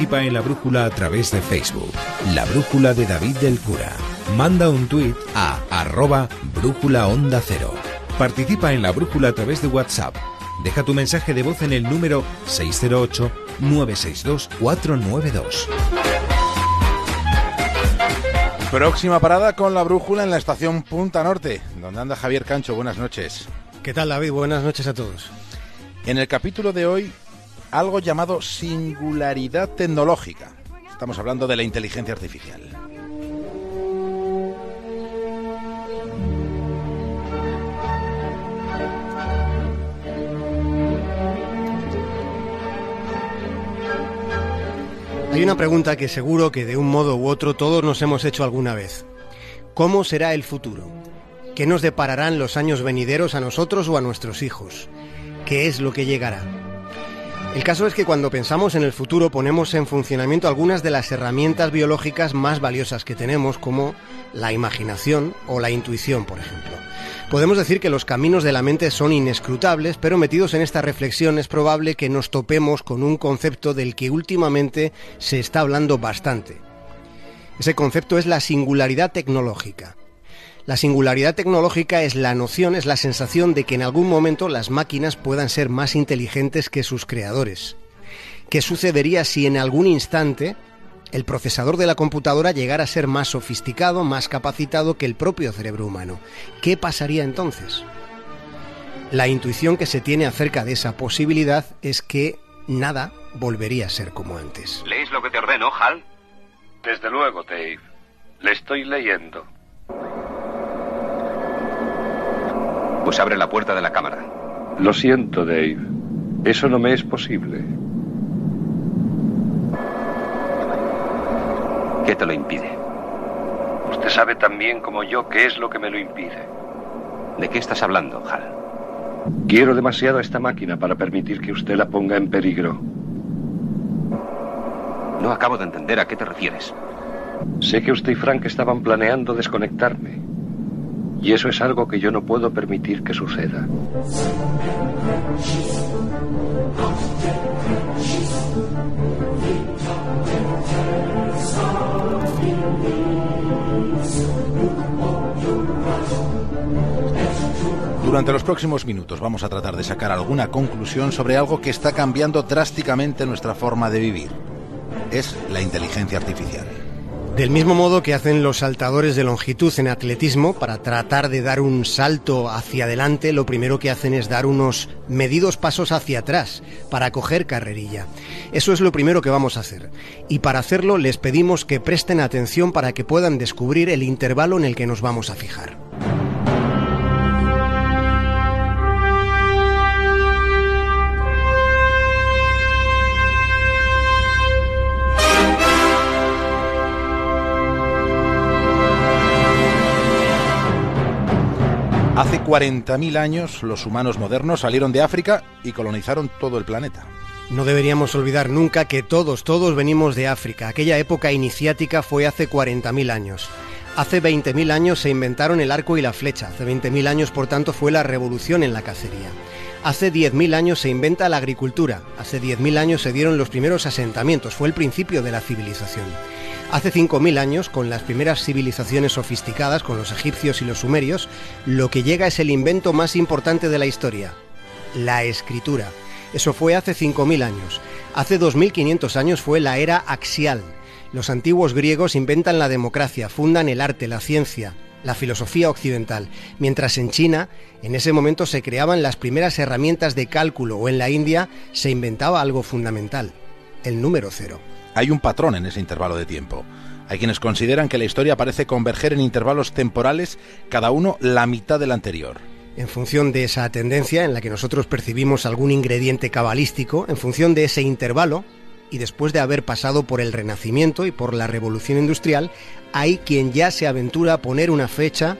Participa en la brújula a través de Facebook. La brújula de David del Cura. Manda un tuit a arroba brújula onda cero. Participa en la brújula a través de WhatsApp. Deja tu mensaje de voz en el número 608-962-492. Próxima parada con la brújula en la estación Punta Norte, donde anda Javier Cancho. Buenas noches. ¿Qué tal David? Buenas noches a todos. En el capítulo de hoy, algo llamado singularidad tecnológica. Estamos hablando de la inteligencia artificial. Hay una pregunta que seguro que de un modo u otro todos nos hemos hecho alguna vez. ¿Cómo será el futuro? ¿Qué nos depararán los años venideros a nosotros o a nuestros hijos? ¿Qué es lo que llegará? El caso es que cuando pensamos en el futuro ponemos en funcionamiento algunas de las herramientas biológicas más valiosas que tenemos, como la imaginación o la intuición, por ejemplo. Podemos decir que los caminos de la mente son inescrutables, pero metidos en esta reflexión es probable que nos topemos con un concepto del que últimamente se está hablando bastante. Ese concepto es la singularidad tecnológica. La singularidad tecnológica es la noción, es la sensación de que en algún momento las máquinas puedan ser más inteligentes que sus creadores. ¿Qué sucedería si en algún instante el procesador de la computadora llegara a ser más sofisticado, más capacitado que el propio cerebro humano? ¿Qué pasaría entonces? La intuición que se tiene acerca de esa posibilidad es que nada volvería a ser como antes. ¿Lees lo que te ordeno, Hal? Desde luego, Dave. Le estoy leyendo. Pues abre la puerta de la cámara. Lo siento, Dave. Eso no me es posible. ¿Qué te lo impide? Usted sabe tan bien como yo qué es lo que me lo impide. ¿De qué estás hablando, Hal? Quiero demasiado a esta máquina para permitir que usted la ponga en peligro. No acabo de entender a qué te refieres. Sé que usted y Frank estaban planeando desconectarme. Y eso es algo que yo no puedo permitir que suceda. Durante los próximos minutos vamos a tratar de sacar alguna conclusión sobre algo que está cambiando drásticamente nuestra forma de vivir. Es la inteligencia artificial. Del mismo modo que hacen los saltadores de longitud en atletismo, para tratar de dar un salto hacia adelante, lo primero que hacen es dar unos medidos pasos hacia atrás para coger carrerilla. Eso es lo primero que vamos a hacer. Y para hacerlo les pedimos que presten atención para que puedan descubrir el intervalo en el que nos vamos a fijar. Hace 40.000 años los humanos modernos salieron de África y colonizaron todo el planeta. No deberíamos olvidar nunca que todos, todos venimos de África. Aquella época iniciática fue hace 40.000 años. Hace 20.000 años se inventaron el arco y la flecha. Hace 20.000 años, por tanto, fue la revolución en la cacería. Hace 10.000 años se inventa la agricultura. Hace 10.000 años se dieron los primeros asentamientos. Fue el principio de la civilización. Hace 5.000 años, con las primeras civilizaciones sofisticadas, con los egipcios y los sumerios, lo que llega es el invento más importante de la historia, la escritura. Eso fue hace 5.000 años. Hace 2.500 años fue la era axial. Los antiguos griegos inventan la democracia, fundan el arte, la ciencia, la filosofía occidental, mientras en China en ese momento se creaban las primeras herramientas de cálculo o en la India se inventaba algo fundamental, el número cero. Hay un patrón en ese intervalo de tiempo. Hay quienes consideran que la historia parece converger en intervalos temporales, cada uno la mitad del anterior. En función de esa tendencia en la que nosotros percibimos algún ingrediente cabalístico, en función de ese intervalo, y después de haber pasado por el Renacimiento y por la Revolución Industrial, hay quien ya se aventura a poner una fecha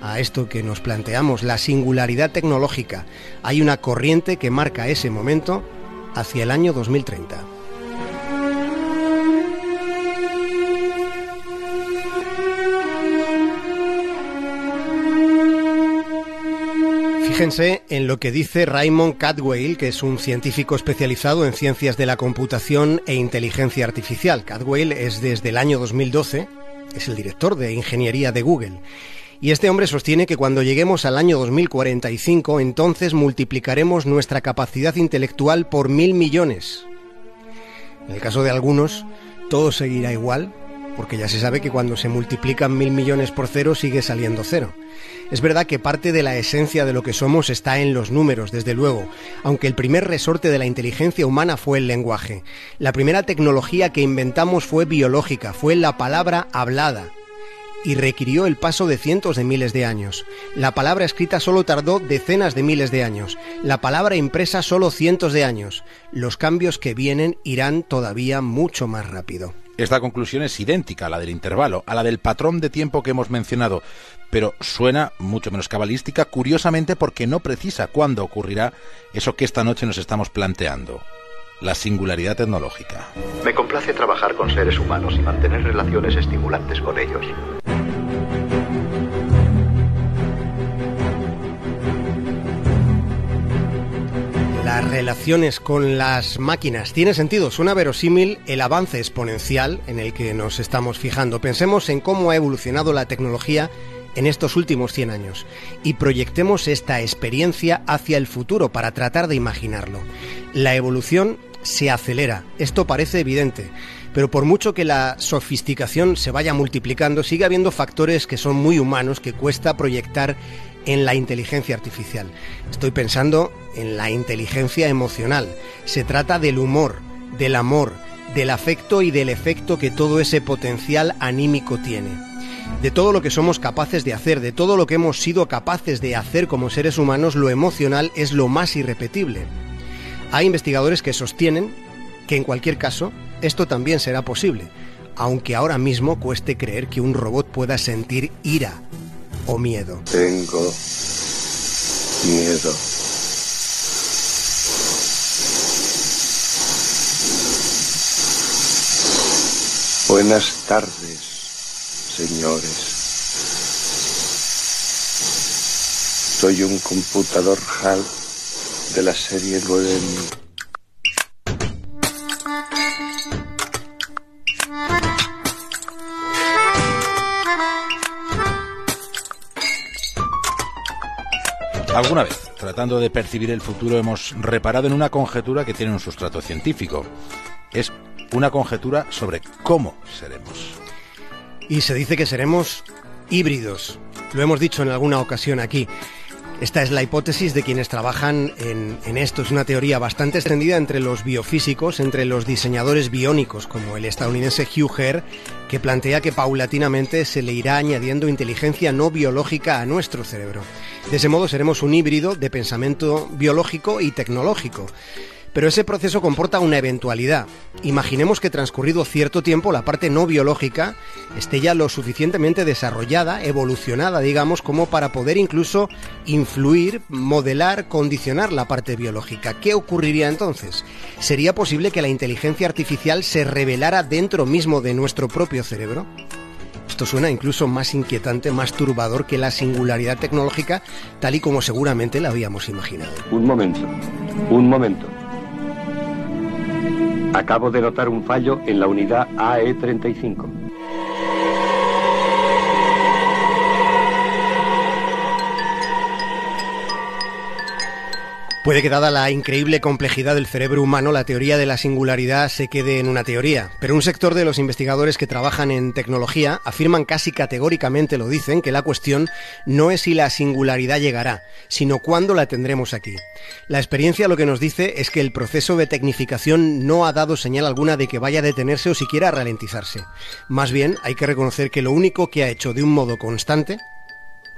a esto que nos planteamos, la singularidad tecnológica. Hay una corriente que marca ese momento hacia el año 2030. Fíjense en lo que dice Raymond Cadwell, que es un científico especializado en ciencias de la computación e inteligencia artificial. Cadwell es desde el año 2012, es el director de ingeniería de Google. Y este hombre sostiene que cuando lleguemos al año 2045, entonces multiplicaremos nuestra capacidad intelectual por mil millones. En el caso de algunos, todo seguirá igual, porque ya se sabe que cuando se multiplican mil millones por cero sigue saliendo cero. Es verdad que parte de la esencia de lo que somos está en los números, desde luego, aunque el primer resorte de la inteligencia humana fue el lenguaje. La primera tecnología que inventamos fue biológica, fue la palabra hablada y requirió el paso de cientos de miles de años. La palabra escrita solo tardó decenas de miles de años. La palabra impresa solo cientos de años. Los cambios que vienen irán todavía mucho más rápido. Esta conclusión es idéntica a la del intervalo, a la del patrón de tiempo que hemos mencionado, pero suena mucho menos cabalística, curiosamente porque no precisa cuándo ocurrirá eso que esta noche nos estamos planteando, la singularidad tecnológica. Me complace trabajar con seres humanos y mantener relaciones estimulantes con ellos. Relaciones con las máquinas. Tiene sentido, suena verosímil el avance exponencial en el que nos estamos fijando. Pensemos en cómo ha evolucionado la tecnología en estos últimos 100 años y proyectemos esta experiencia hacia el futuro para tratar de imaginarlo. La evolución se acelera, esto parece evidente, pero por mucho que la sofisticación se vaya multiplicando, sigue habiendo factores que son muy humanos que cuesta proyectar en la inteligencia artificial. Estoy pensando en la inteligencia emocional. Se trata del humor, del amor, del afecto y del efecto que todo ese potencial anímico tiene. De todo lo que somos capaces de hacer, de todo lo que hemos sido capaces de hacer como seres humanos, lo emocional es lo más irrepetible. Hay investigadores que sostienen que en cualquier caso esto también será posible, aunque ahora mismo cueste creer que un robot pueda sentir ira, o miedo? Tengo miedo. Buenas tardes, señores. Soy un computador HAL de la serie 9000. Alguna vez, tratando de percibir el futuro, hemos reparado en una conjetura que tiene un sustrato científico. Es una conjetura sobre cómo seremos. Y se dice que seremos híbridos. Lo hemos dicho en alguna ocasión aquí. Esta es la hipótesis de quienes trabajan en, esto. Es una teoría bastante extendida entre los biofísicos, entre los diseñadores biónicos, como el estadounidense Hugh Herr, que plantea que paulatinamente se le irá añadiendo inteligencia no biológica a nuestro cerebro. De ese modo seremos un híbrido de pensamiento biológico y tecnológico. Pero ese proceso comporta una eventualidad. Imaginemos que transcurrido cierto tiempo la parte no biológica esté ya lo suficientemente desarrollada, evolucionada, digamos, como para poder incluso influir, modelar, condicionar la parte biológica. ¿Qué ocurriría entonces? ¿Sería posible que la inteligencia artificial se revelara dentro mismo de nuestro propio cerebro? Esto suena incluso más inquietante, más turbador que la singularidad tecnológica, tal y como seguramente la habíamos imaginado. Un momento, un momento. Acabo de notar un fallo en la unidad AE35. Puede que dada la increíble complejidad del cerebro humano, la teoría de la singularidad se quede en una teoría, pero un sector de los investigadores que trabajan en tecnología afirman casi categóricamente, lo dicen, que la cuestión no es si la singularidad llegará, sino cuándo la tendremos aquí. La experiencia lo que nos dice es que el proceso de tecnificación no ha dado señal alguna de que vaya a detenerse o siquiera a ralentizarse. Más bien, hay que reconocer que lo único que ha hecho de un modo constante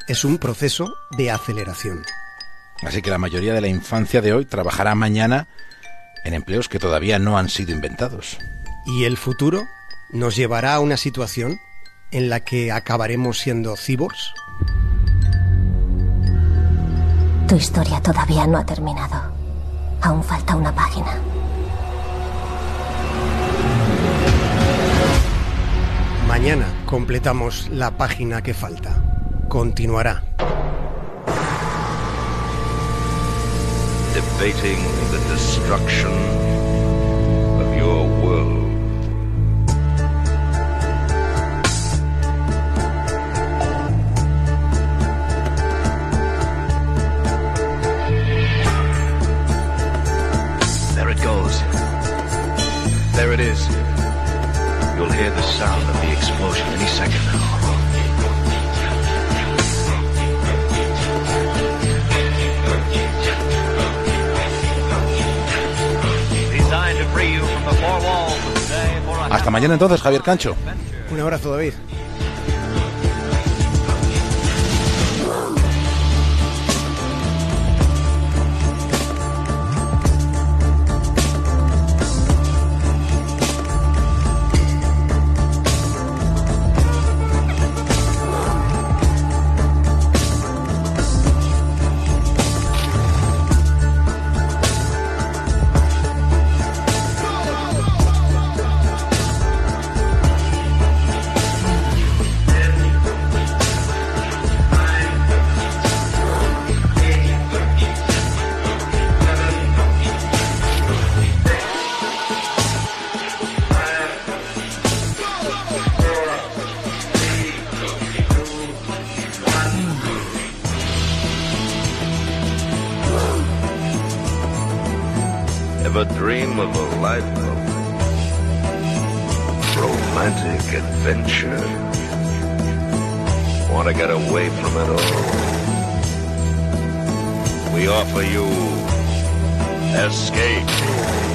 es un proceso de aceleración. Así que la mayoría de la infancia de hoy trabajará mañana en empleos que todavía no han sido inventados. ¿Y el futuro nos llevará a una situación en la que acabaremos siendo cyborgs? Tu historia todavía no ha terminado. Aún falta una página. Mañana completamos la página que falta. Continuará. Debating the destruction of your world. There it goes. There it is. You'll hear the sound of the explosion any second now. Hasta mañana entonces, Javier Cancho. Un abrazo, David. Ever dream of a life of romantic adventure? Want to get away from it all? We offer you escape.